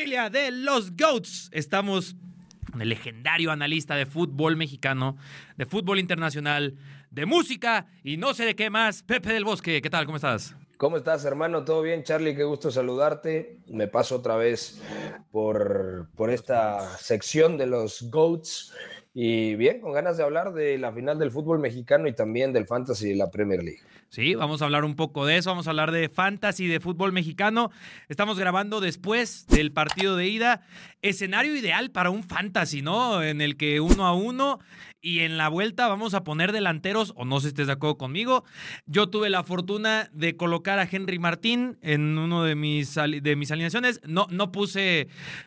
Familia de los GOATs, estamos con el legendario analista de fútbol mexicano, de fútbol internacional, de música y no sé de qué más, Pepe del Bosque. ¿Qué tal? ¿Cómo estás? ¿Cómo estás, hermano? ¿Todo bien, Charlie? Qué gusto saludarte. Me paso otra vez por, por esta sección de los GOATs. Y bien, con ganas de hablar de la final del fútbol mexicano y también del fantasy de la Premier League. Sí, vamos a hablar un poco de eso, vamos a hablar de fantasy, de fútbol mexicano. Estamos grabando después del partido de ida. Escenario ideal para un fantasy, ¿no? En el que uno a uno y en la vuelta vamos a poner delanteros, o no sé si estés de acuerdo conmigo. Yo tuve la fortuna de colocar a Henry Martín en uno de mis, de mis alineaciones. No, no puse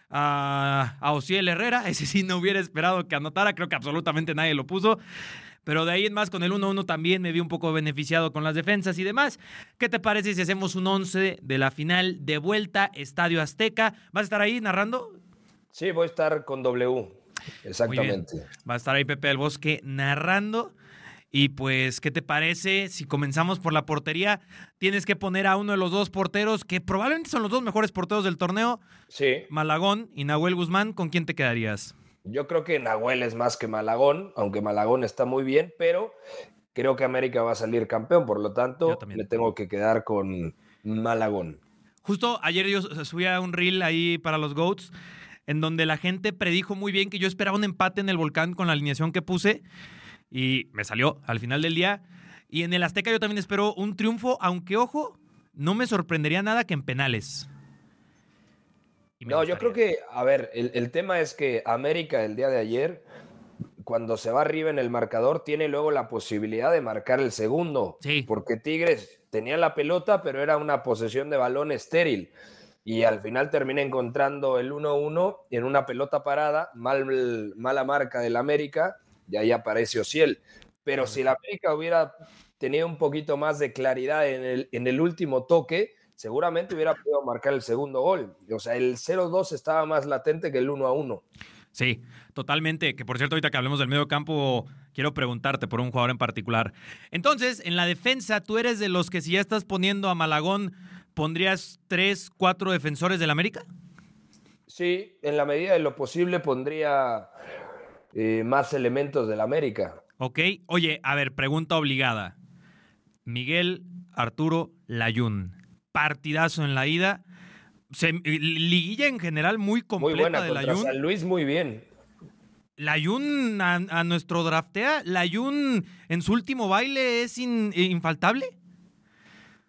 a, a Herrera, ese sí no hubiera esperado que anotara, creo que absolutamente nadie lo puso. Pero de ahí en más, con el 1-1 también me vi un poco beneficiado con las defensas y demás. ¿Qué te parece si hacemos un 11 de la final de vuelta, Estadio Azteca? ¿Vas a estar ahí narrando? Sí, voy a estar con W. Exactamente. Va a estar ahí Pepe del Bosque narrando. Y pues, ¿qué te parece si comenzamos por la portería? Tienes que poner a uno de los dos porteros que probablemente son los dos mejores porteros del torneo. Sí. Malagón y Nahuel Guzmán. ¿Con quién te quedarías? Yo creo que Nahuel es más que Malagón, aunque Malagón está muy bien, pero creo que América va a salir campeón, por lo tanto, me tengo que quedar con Malagón. Justo ayer yo subía un reel ahí para los GOATs, en donde la gente predijo muy bien que yo esperaba un empate en el volcán con la alineación que puse, y me salió al final del día. Y en el Azteca yo también espero un triunfo, aunque ojo, no me sorprendería nada que en penales. No, yo creo que, a ver, el, tema es que América el día de ayer, cuando se va arriba en el marcador, tiene luego la posibilidad de marcar el segundo. Sí. Porque Tigres tenía la pelota, pero era una posesión de balón estéril. Y al final termina encontrando el 1-1 en una pelota parada, mal, mala marca del América, y ahí aparece Ociel. Pero si la América hubiera tenido un poquito más de claridad en el, en el último toque, seguramente hubiera podido marcar el segundo gol. O sea, el 0-2 estaba más latente que el 1-1. Sí, totalmente. Que por cierto, ahorita que hablemos del medio campo, quiero preguntarte por un jugador en particular. Entonces, en la defensa, ¿tú eres de los que si ya estás poniendo a Malagón, pondrías tres, cuatro defensores del América? Sí, en la medida de lo posible pondría eh, más elementos del América. Ok, oye, a ver, pregunta obligada. Miguel Arturo Layún partidazo en la ida. liguilla en general muy completa muy buena, de la San Luis muy bien. Layun a, a, nuestro draftea, Layun en su último baile es infaltable.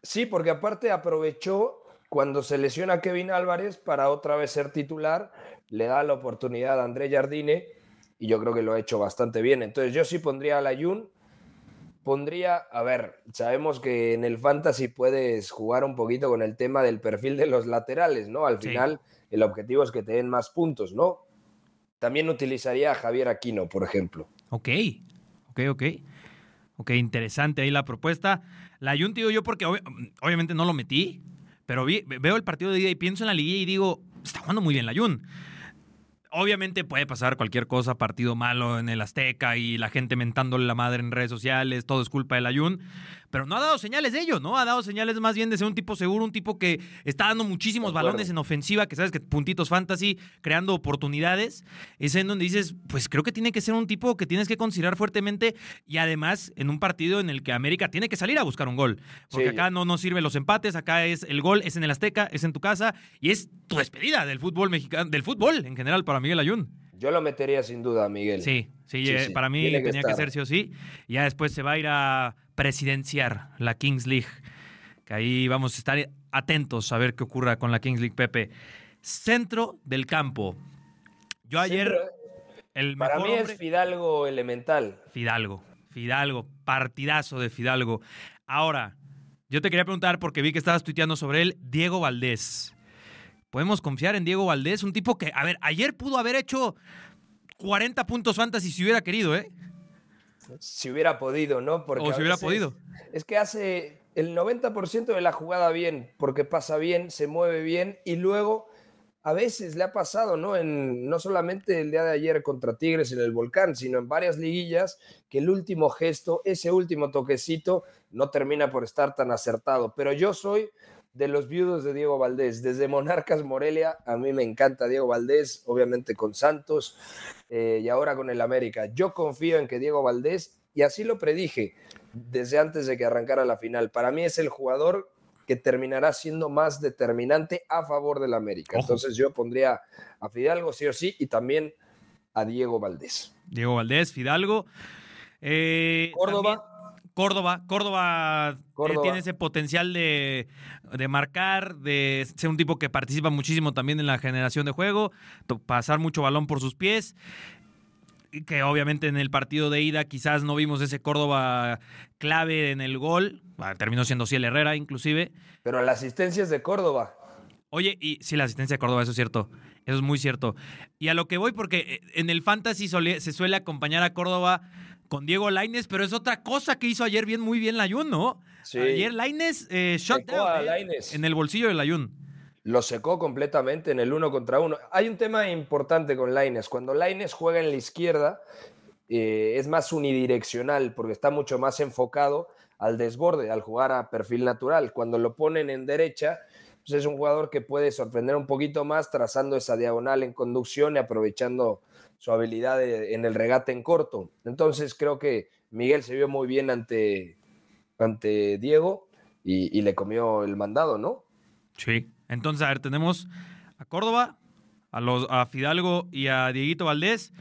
Sí, porque aparte aprovechó cuando se lesiona Kevin Álvarez para otra vez ser titular, le da la oportunidad a André Jardine y yo creo que lo ha hecho bastante bien. Entonces yo sí pondría a Layun pondría, a ver, sabemos que en el fantasy puedes jugar un poquito con el tema del perfil de los laterales, ¿no? Al final el objetivo es que te den más puntos, ¿no? También utilizaría a Javier Aquino, por ejemplo. Ok, ok, ok. Ok, interesante ahí la propuesta. La Jun, digo yo, porque obviamente no lo metí, pero veo el partido de día y pienso en la liguilla y digo, está jugando muy bien la Jun obviamente puede pasar cualquier cosa, partido malo en el Azteca y la gente mentándole la madre en redes sociales, todo es culpa del Ayun, pero no ha dado señales de ello, ¿no? Ha dado señales más bien de ser un tipo seguro, un tipo que está dando muchísimos balones en ofensiva, que sabes que puntitos fantasy, creando oportunidades. Es en donde dices, pues creo que tiene que ser un tipo que tienes que considerar fuertemente y además en un partido en el que América tiene que salir a buscar un gol. Porque acá no nos sirven los empates, acá es el gol, es en el Azteca, es en tu casa y es tu despedida del fútbol mexicano, del fútbol en general para Miguel Ayun. Yo lo metería sin duda, Miguel. Sí, sí, eh, para mí tenía que, ser sí o sí. Ya después se va a ir a presidenciar la Kings League. Que ahí vamos a estar atentos a ver qué ocurra con la Kings League, Pepe. Centro del campo. Yo ayer. el para mí es Fidalgo elemental. Fidalgo, Fidalgo, partidazo de Fidalgo. Ahora, yo te quería preguntar, porque vi que estabas tuiteando sobre él, Diego Valdés. ¿Podemos confiar en Diego Valdés? Un tipo que, a ver, ayer pudo haber hecho 40 puntos fantasy si hubiera querido, ¿eh? Si hubiera podido, ¿no? Porque o si hubiera podido. Es que hace el 90% de la jugada bien, porque pasa bien, se mueve bien y luego a veces le ha pasado, ¿no? En, no solamente el día de ayer contra Tigres en el Volcán, sino en varias liguillas, que el último gesto, ese último toquecito, no termina por estar tan acertado. Pero yo soy de los viudos de Diego Valdés. Desde Monarcas Morelia, a mí me encanta Diego Valdés, obviamente con Santos eh, y ahora con el América. Yo confío en que Diego Valdés, y así lo predije desde antes de que arrancara la final, para mí es el jugador que terminará siendo más determinante a favor del América. Entonces yo pondría a Fidalgo sí o sí y también a Diego Valdés. Diego Valdés, Fidalgo. Eh, Córdoba. Córdoba, Córdoba, eh, tiene ese potencial de, marcar, de ser un tipo que participa muchísimo también en la generación de juego, pasar mucho balón por sus pies que obviamente en el partido de ida quizás no vimos ese Córdoba clave en el gol, terminó siendo Ciel Herrera inclusive. Pero la asistencia es de Córdoba. Oye, y sí, la asistencia de Córdoba, eso es cierto, eso es muy cierto. Y a lo que voy, porque eh, en el Fantasy se suele acompañar a Córdoba con Diego Laines, pero es otra cosa que hizo ayer bien, muy bien Layun, ¿no? Sí. Ayer Laines eh, shot down, eh, en el bolsillo de Layun. Lo secó completamente en el uno contra uno. Hay un tema importante con Laines. Cuando Laines juega en la izquierda, eh, es más unidireccional porque está mucho más enfocado al desborde, al jugar a perfil natural. Cuando lo ponen en derecha, pues es un jugador que puede sorprender un poquito más trazando esa diagonal en conducción y aprovechando su habilidad en el regate en corto. Entonces creo que Miguel se vio muy bien ante, ante Diego y, le comió el mandado, ¿no? Sí. Entonces, a ver, tenemos a Córdoba, a, los, a Fidalgo y a Dieguito Valdés.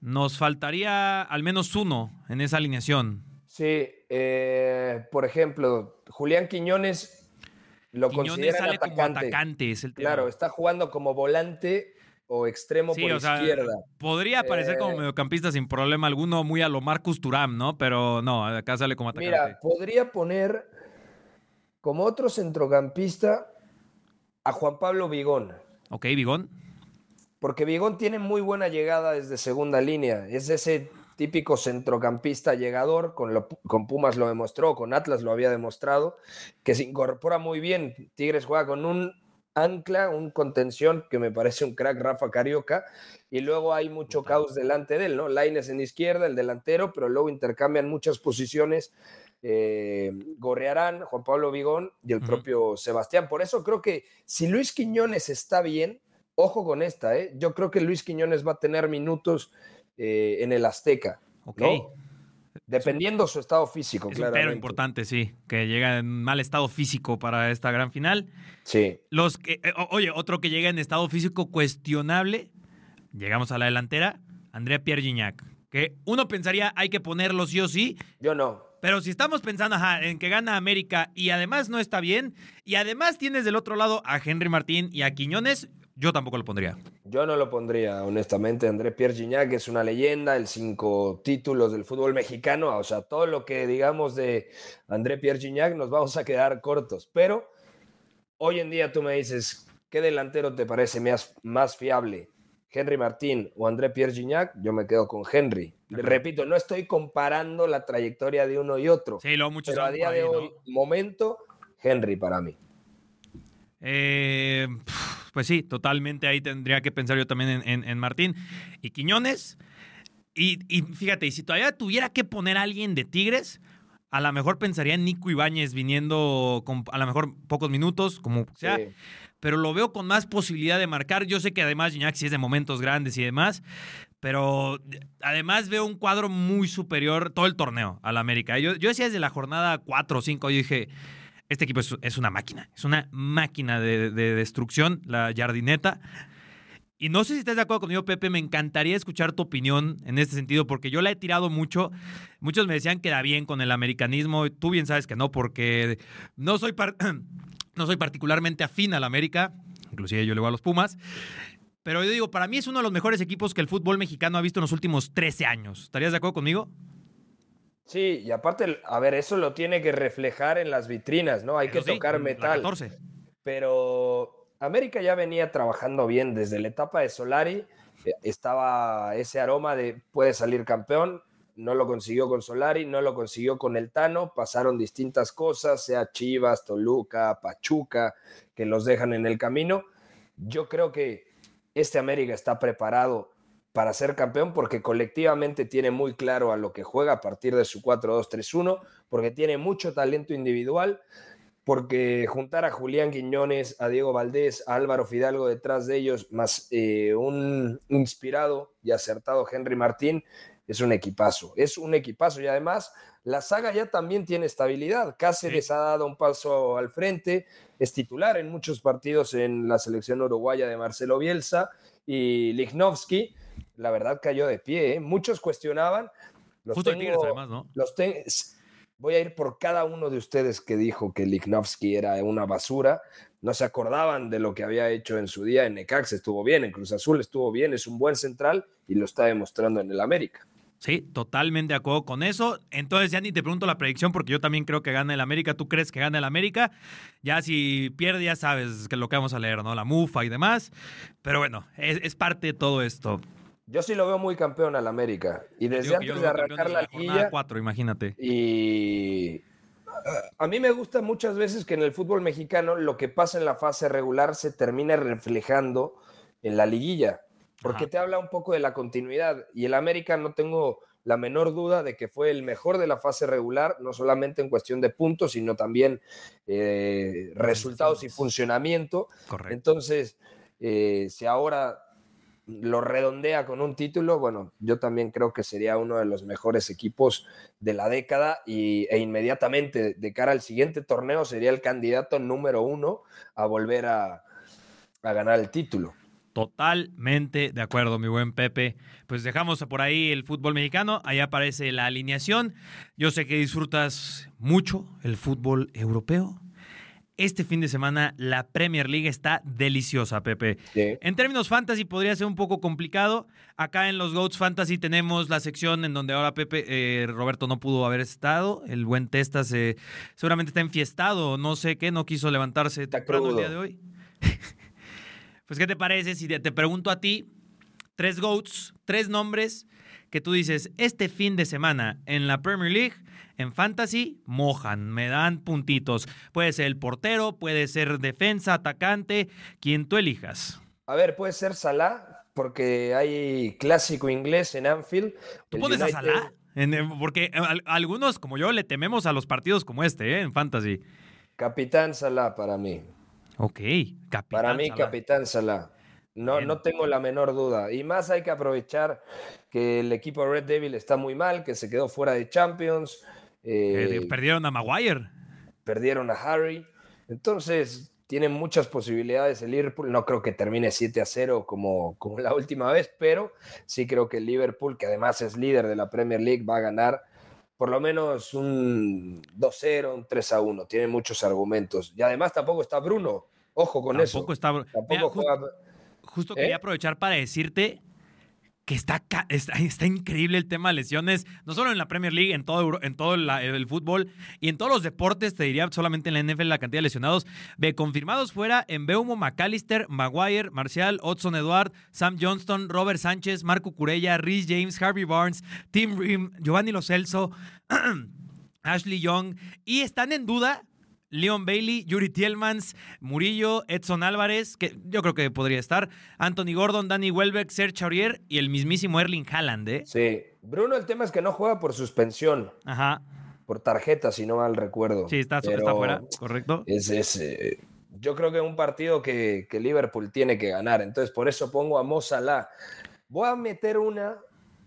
Nos faltaría al menos uno en esa alineación. Sí, eh, por ejemplo, Julián Quiñones lo Quiñones sale como atacante, es el Claro, está jugando como volante o extremo por izquierda. podría aparecer como eh, mediocampista sin problema alguno, muy a lo Marcus Turam, ¿no? Pero no, acá sale como atacante. Mira, podría poner como otro centrocampista a Juan Pablo Vigón. Ok, Vigón. Porque Vigón tiene muy buena llegada desde segunda línea. Es ese típico centrocampista llegador, con, con, Pumas lo demostró, con Atlas lo había demostrado, que se incorpora muy bien. Tigres juega con un ancla, un contención que me parece un crack Rafa Carioca, y luego hay mucho caos delante de él, ¿no? Laines en izquierda, el delantero, pero luego intercambian muchas posiciones. Eh, Gorrearán, Juan Pablo Vigón y el propio Sebastián. Por eso creo que si Luis Quiñones está bien, ojo con esta, ¿eh? yo creo que Luis Quiñones va a tener minutos eh, en el Azteca. Ok. Dependiendo su estado físico, claro. Pero importante, sí, que llega en mal estado físico para esta gran final. Sí. Los que, eh, oye, otro que llega en estado físico cuestionable, llegamos a la delantera, Andrea Pierre Gignac. Que uno pensaría hay que ponerlo sí o sí. Yo no. Pero si estamos pensando en que gana América y además no está bien, y además tienes del otro lado a Henry Martín y a Quiñones, yo tampoco lo pondría. Yo no lo pondría, honestamente. André Pierre Gignac es una leyenda, el cinco títulos del fútbol mexicano. O sea, todo lo que digamos de André Pierre Gignac nos vamos a quedar cortos. Pero hoy en día tú me dices, ¿qué delantero te parece más, más fiable? ¿Henry Martín o André Pierre Gignac? Yo me quedo con Henry. Repito, no estoy comparando la trayectoria de uno y otro. Sí, lo mucho pero a día de hoy, momento, Henry para mí. Eh, pues sí, totalmente ahí tendría que pensar yo también en, Martín. Y Quiñones, y, fíjate, y si todavía tuviera que poner a alguien de Tigres, a lo mejor pensaría en Nico Ibáñez viniendo con a lo mejor pocos minutos, como sea. Pero lo veo con más posibilidad de marcar. Yo sé que además Gignac sí es de momentos grandes y demás, pero además veo un cuadro muy superior todo el torneo al América. Yo, yo decía desde la jornada 4 o 5, yo dije, este equipo es, una máquina, es una máquina de, destrucción, la jardineta. Y no sé si estás de acuerdo conmigo, Pepe, me encantaría escuchar tu opinión en este sentido, porque yo la he tirado mucho. Muchos me decían que da bien con el americanismo, tú bien sabes que no, porque no soy, no soy particularmente afín al América, inclusive yo le voy a los Pumas. Pero yo digo, para mí es uno de los mejores equipos que el fútbol mexicano ha visto en los últimos 13 años. ¿Estarías de acuerdo conmigo? Sí, y aparte, a ver, eso lo tiene que reflejar en las vitrinas, ¿no? Hay que tocar metal. 14. Pero América ya venía trabajando bien desde la etapa de Solari. Eh, estaba ese aroma de puede salir campeón. No lo consiguió con Solari, no lo consiguió con el Tano. Pasaron distintas cosas, sea Chivas, Toluca, Pachuca, que los dejan en el camino. Yo creo que este América está preparado para ser campeón porque colectivamente tiene muy claro a lo que juega a partir de su 4-2-3-1, porque tiene mucho talento individual porque juntar a Julián Quiñones, a Diego Valdés, a Álvaro Fidalgo detrás de ellos, más eh, un inspirado y acertado Henry Martín, es un equipazo. Es un equipazo y además la saga ya también tiene estabilidad. Cáceres ha dado un paso al frente, es titular en muchos partidos en la selección uruguaya de Marcelo Bielsa y Lichnowsky, la verdad cayó de pie. ¿eh? Muchos cuestionaban. Los tengo, además, ¿no? Los voy a ir por cada uno de ustedes que dijo que Lichnowsky era una basura. No se acordaban de lo que había hecho en su día en Necax, estuvo bien, en Cruz Azul estuvo bien, es un buen central y lo está demostrando en el América. Sí, totalmente de acuerdo con eso. Entonces ya ni te pregunto la predicción porque yo también creo que gana el América. ¿Tú crees que gana el América? Ya si pierde ya sabes que lo que vamos a leer, ¿no? La mufa y demás. Pero bueno, es, parte de todo esto. Yo sí lo veo muy campeón al América. Y desde antes de arrancar la, la 4, imagínate. Y a mí me gusta muchas veces que en el fútbol mexicano lo que pasa en la fase regular se termina reflejando en la liguilla porque te habla un poco de la continuidad. Y el América no tengo la menor duda de que fue el mejor de la fase regular, no solamente en cuestión de puntos, sino también eh, resultados y funcionamiento. Correcto. Entonces, eh, si ahora lo redondea con un título, bueno, yo también creo que sería uno de los mejores equipos de la década y, e inmediatamente de cara al siguiente torneo sería el candidato número uno a volver a ganar el título. Totalmente de acuerdo, mi buen Pepe. Pues dejamos por ahí el fútbol mexicano. Ahí aparece la alineación. Yo sé que disfrutas mucho el fútbol europeo. Este fin de semana la Premier League está deliciosa, Pepe. En términos fantasy podría ser un poco complicado. Acá en los Goats Fantasy tenemos la sección en donde ahora Pepe eh, Roberto no pudo haber estado. El buen Testa se, seguramente está enfiestado, no sé qué, no quiso levantarse temprano el día de hoy. Pues, ¿qué te parece si te, pregunto a ti tres GOATs, tres nombres que tú dices, este fin de semana en la Premier League, en Fantasy, mojan, me dan puntitos. Puede ser el portero, puede ser defensa, atacante, quien tú elijas. A ver, puede ser Salah, porque hay clásico inglés en Anfield. ¿Tú pones a Salah? porque algunos, como yo, le tememos a los partidos como este, ¿eh? en Fantasy. Capitán Salah para mí. Ok, capitán. Para mí, capitán Salah. No, no tengo la menor duda. Y más hay que aprovechar que el equipo Red Devil está muy mal, que se quedó fuera de Champions. Eh, perdieron a Maguire. Perdieron a Harry. Entonces, tienen muchas posibilidades el Liverpool. No creo que termine 7 a 0 como, como la última vez, pero sí creo que el Liverpool, que además es líder de la Premier League, va a ganar por lo menos un 2-0, un 3-1. Tiene muchos argumentos. Y además tampoco está Bruno. Ojo con eso. Está... Tampoco Justo quería ¿Eh? aprovechar para decirte que está, está, increíble el tema de lesiones, no solo en la Premier League, en todo, en todo el, fútbol y en todos los deportes, te diría solamente en la NFL la cantidad de lesionados. Ve, confirmados fuera en Beumo, McAllister, Maguire, Marcial, Hudson Eduard, Sam Johnston, Robert Sánchez, Marco Curella, Rhys James, Harvey Barnes, Tim Rim, Giovanni Lo Celso, Ashley Young y están en duda Leon Bailey, Yuri Tielmans, Murillo, Edson Álvarez, que yo creo que podría estar, Anthony Gordon, Danny Welbeck, Serge Aurier y el mismísimo Erling Haaland, ¿eh? Sí. Bruno, el tema es que no juega por suspensión. Ajá. Por tarjeta, si no mal recuerdo. Sí, está, está fuera, correcto. Es, eh, yo creo que es un partido que, Liverpool tiene que ganar. Entonces, por eso pongo a Mo Salah. Voy a meter una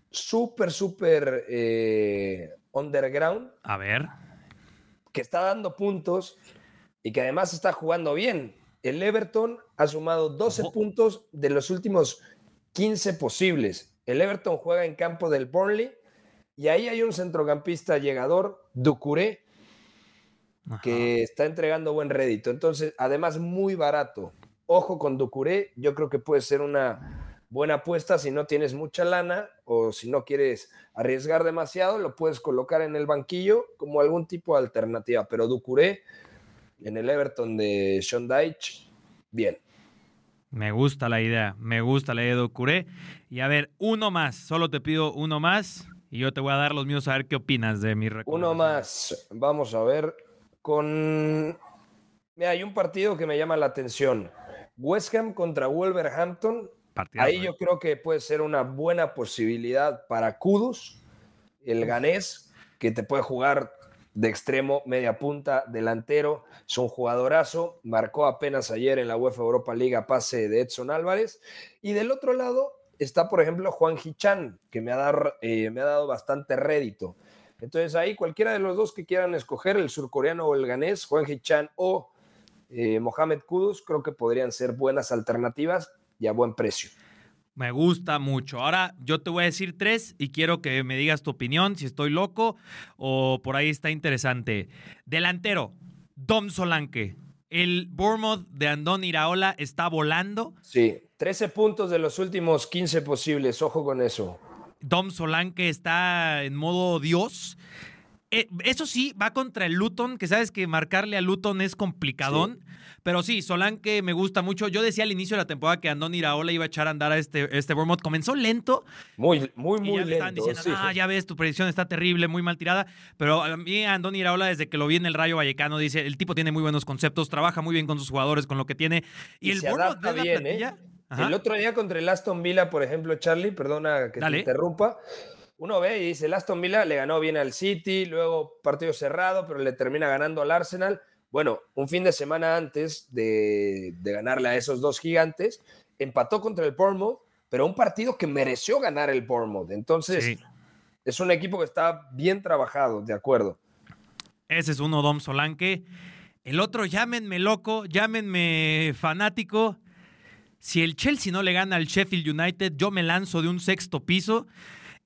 súper, súper eh, underground. A ver que está dando puntos y que además está jugando bien. El Everton ha sumado 12 puntos de los últimos 15 posibles. El Everton juega en campo del Burnley y ahí hay un centrocampista llegador, Ducuré, que está entregando buen rédito. Entonces, además, muy barato. Ojo con Ducuré, yo creo que puede ser una buena apuesta si no tienes mucha lana o si no quieres arriesgar demasiado, lo puedes colocar en el banquillo como algún tipo de alternativa. Pero Ducuré en el Everton de Sean Deitch, bien. Me gusta la idea, me gusta la idea de Ducuré. Y a ver, uno más, solo te pido uno más y yo te voy a dar los míos a ver qué opinas de mi Uno más, vamos a ver con... Mira, hay un partido que me llama la atención. West Ham contra Wolverhampton Ahí yo creo que puede ser una buena posibilidad para Kudus, el ganés, que te puede jugar de extremo, media punta, delantero, es un jugadorazo, marcó apenas ayer en la UEFA Europa Liga pase de Edson Álvarez. Y del otro lado está, por ejemplo, Juan Hichan, que me ha, dado, eh, me ha dado bastante rédito. Entonces ahí cualquiera de los dos que quieran escoger, el surcoreano o el ganés, Juan Hichan o eh, Mohamed Kudus, creo que podrían ser buenas alternativas y a buen precio. Me gusta mucho. Ahora yo te voy a decir tres y quiero que me digas tu opinión, si estoy loco o por ahí está interesante. Delantero, Dom Solanke. El Bournemouth de Andón Iraola está volando. Sí, 13 puntos de los últimos 15 posibles, ojo con eso. Dom Solanke está en modo Dios. Eh, eso sí, va contra el Luton, que sabes que marcarle a Luton es complicadón. Pero sí, Solanke me gusta mucho. Yo decía al inicio de la temporada que Andón Iraola iba a echar a andar a este, este Bournemouth. Comenzó lento. Muy, muy, muy y ya lento. estaban diciendo, ah, ya ves, tu predicción está terrible, muy mal tirada. Pero a mí Andón Iraola, desde que lo vi en el Rayo Vallecano, dice, el tipo tiene muy buenos conceptos, trabaja muy bien con sus jugadores, con lo que tiene. Y, Y el se Bournemouth de la bien, ¿eh? plantilla... El otro día contra el Aston Villa, por ejemplo, Charlie, perdona que Dale. te interrumpa. Uno ve y dice, el Aston Villa le ganó bien al City, luego partido cerrado, pero le termina ganando al Arsenal. Bueno, un fin de semana antes de, de ganarle a esos dos gigantes, empató contra el Bournemouth, pero un partido que mereció ganar el Bournemouth. Entonces, Sí. es un equipo que está bien trabajado, de acuerdo. Ese es uno, Dom Solanke. El otro, llámenme loco, llámenme fanático. Si el Chelsea no le gana al Sheffield United, yo me lanzo de un sexto piso.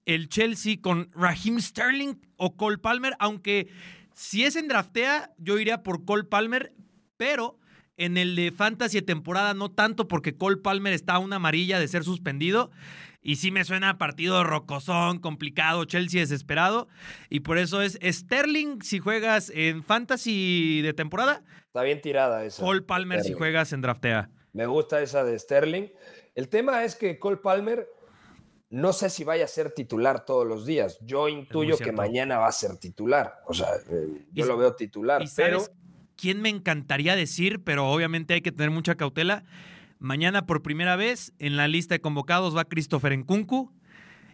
El Chelsea con Raheem Sterling o Cole Palmer, aunque si es en draftea, yo iría por Cole Palmer, pero en el de Fantasy de temporada no tanto porque Cole Palmer está a una amarilla de ser suspendido. Y sí me suena a partido rocosón, complicado, Chelsea desesperado. Y por eso es Sterling si juegas en Fantasy de temporada, Está bien tirada esa. Cole Palmer si juegas en draftea. Me gusta esa de Sterling. El tema es que Cole Palmer no sé si vaya a ser titular todos los días. Yo intuyo que mañana va a ser titular. O sea, eh, yo Y- lo veo titular. ¿Y Pero sabes quién me encantaría decir, pero obviamente hay que tener mucha cautela? Mañana por primera vez en la lista de convocados va Christopher Nkunku.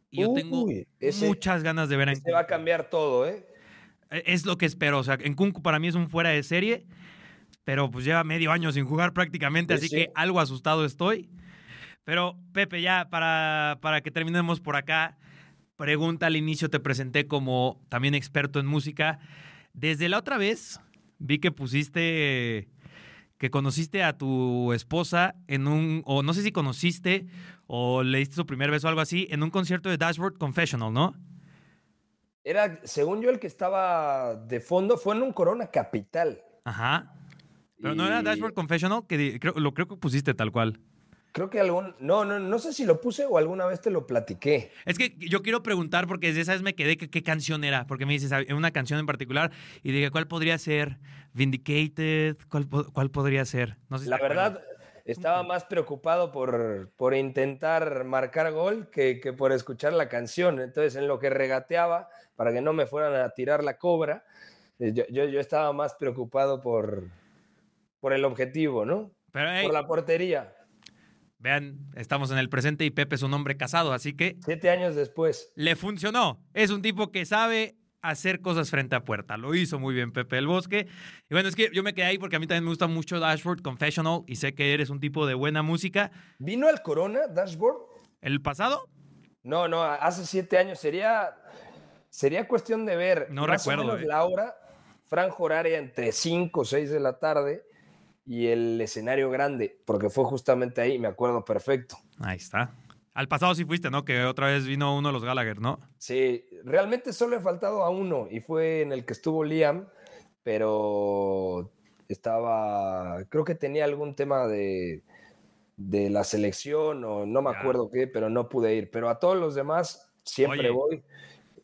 Y yo tengo ese- muchas ganas de ver a se va a Nkunku. cambiar todo, ¿eh? Es lo que espero. O sea, Nkunku para mí es un fuera de serie, pero pues lleva medio año sin jugar prácticamente, Sí, así sí. que algo asustado estoy. Pero Pepe, ya para, para que terminemos por acá, pregunta al inicio, te presenté como también experto en música. Desde la otra vez vi que pusiste que conociste a tu esposa en un, o no sé si conociste o le diste su primer beso o algo así, en un concierto de Dashboard Confessional, ¿no? Era, según yo, el que estaba de fondo fue en un Corona Capital. Ajá. Pero no era Dashboard Confessional, que creo, lo creo que pusiste tal cual. Creo que algún. No, no, no sé si lo puse o alguna vez te lo platiqué. Es que yo quiero preguntar, porque desde esa vez me quedé, que qué canción era, porque me dices "Ah, una canción en particular, y dije, ¿cuál podría ser? Vindicated, ¿cuál, cuál podría ser? No sé si La acuerdas. verdad, estaba más preocupado por, por intentar marcar gol que, que por escuchar la canción. Entonces, en lo que regateaba, para que no me fueran a tirar la cobra, eh, yo, yo, yo estaba más preocupado por, por el objetivo, ¿no? Pero hey, Por la portería. Vean, estamos en el presente y Pepe es un hombre casado, así que Siete años después. le funcionó. Es un tipo que sabe hacer cosas frente a puerta. Lo hizo muy bien Pepe el Bosque. Y bueno, es que yo me quedé ahí porque a mí también me gusta mucho Dashboard Confessional y sé que eres un tipo de buena música. ¿Vino al Corona, Dashboard? ¿El pasado? No, no, hace siete años sería, sería cuestión de ver. No más o recuerdo, menos eh. la hora, franja horaria entre 5 o 6 de la tarde y el escenario grande, porque fue justamente ahí, me acuerdo perfecto. Ahí está. Al pasado sí fuiste, ¿no? Que otra vez vino uno de los Gallagher, ¿no? Sí, realmente solo he faltado a uno y fue en el que estuvo Liam, pero estaba, creo que tenía algún tema de, de la selección o no me Ya. acuerdo qué, pero no pude ir. Pero a todos los demás siempre Oye. voy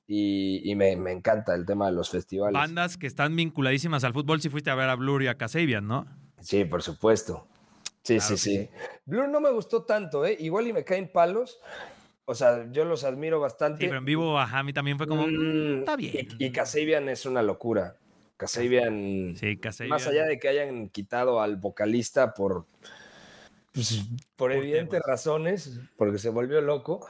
y, y me, me encanta el tema de los festivales. Bandas que están vinculadísimas al fútbol, si fuiste a ver a Blur y a Kasabian, ¿no? Sí, por supuesto. Sí, Claro sí, que sí. Blur no me gustó tanto, ¿eh? Igual y me caen palos. O sea, yo los admiro bastante. Sí, pero en vivo, ajá, a mí también fue como, Mm, está bien. Y, y Kasabian es una locura. Kasabian, sí, Kasabian. más allá de que hayan quitado al vocalista por, pues, por Por evidentes temas. razones, porque se volvió loco,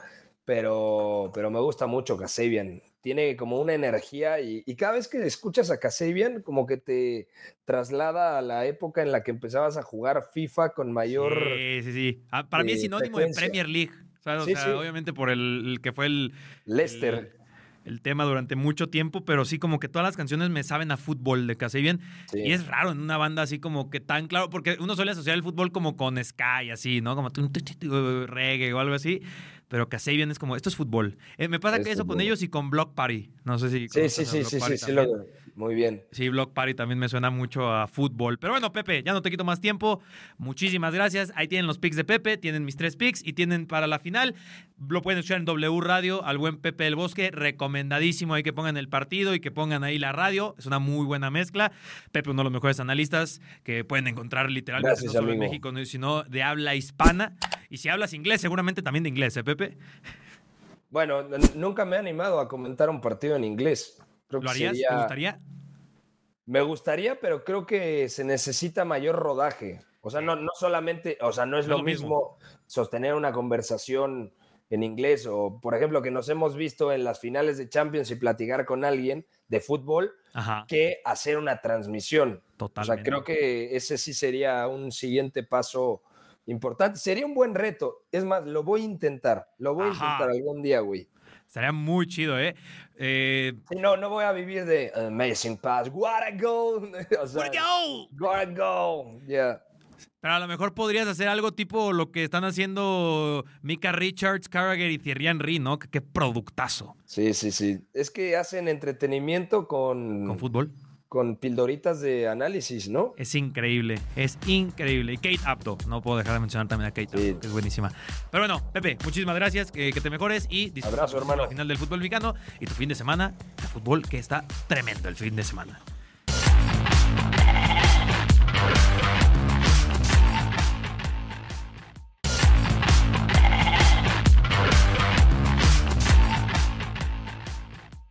pero, pero me gusta mucho Kasabian. Tiene como una energía y, cada vez que escuchas a Kasabian, como que te traslada a la época en la que empezabas a jugar FIFA con mayor. Sí, sí, sí. Ah, para mí es eh, sinónimo de Premier League. O sea, obviamente por el, que fue el. Leicester el tema durante mucho tiempo, pero sí como que todas las canciones me saben a fútbol de casi bien. Y es raro en una banda así como que tan claro, porque uno suele asociar el fútbol como con Sky, así, ¿no? Como reggae o algo así. Pero bien es como, esto es fútbol. Eh, me pasa que eso con ellos y con Block Party. No sé si. Sí, sí, sí, sí, sí, sí, muy bien. Sí, Block Party también me suena mucho a fútbol. Pero bueno, Pepe, ya no te quito más tiempo. Muchísimas gracias. Ahí tienen los picks de Pepe, tienen mis tres picks y tienen para la final. Lo pueden escuchar en W Radio al buen Pepe del Bosque. Recomendadísimo ahí que pongan el partido y que pongan ahí la radio. Es una muy buena mezcla. Pepe, uno de los mejores analistas que pueden encontrar literalmente no solo en México, sino de habla hispana. Y si hablas inglés, seguramente también de inglés, ¿eh, Pepe? Bueno, nunca me he animado a comentar un partido en inglés. ¿Lo harías? ¿Te gustaría? Me gustaría, pero creo que se necesita mayor rodaje. O sea, no, no solamente, o sea, no es, lo, mismo, sostener una conversación en inglés o, por ejemplo, que nos hemos visto en las finales de Champions y platicar con alguien de fútbol que hacer una transmisión. Totalmente. O sea, creo que ese sí sería un siguiente paso importante. Sería un buen reto. Es más, lo voy a intentar. Lo voy a intentar algún día, güey. Estaría muy chido, ¿eh? eh no, no voy a vivir de Amazing Pass. What a goal. O sea, go. What a goal. Yeah. Pero a lo mejor podrías hacer algo tipo lo que están haciendo Mika Richards, Carragher y Thierry Henry, ¿no? Qué, productazo. Sí, sí, sí. Es que hacen entretenimiento con... Con fútbol con pildoritas de análisis, ¿no? Es increíble, es increíble. Y Kate Apto, no puedo dejar de mencionar también a Kate Apto, que es buenísima. Pero bueno, Pepe, muchísimas gracias, que, te mejores y Abrazo, hermano. la final del fútbol mexicano y tu fin de semana de fútbol que está tremendo el fin de semana.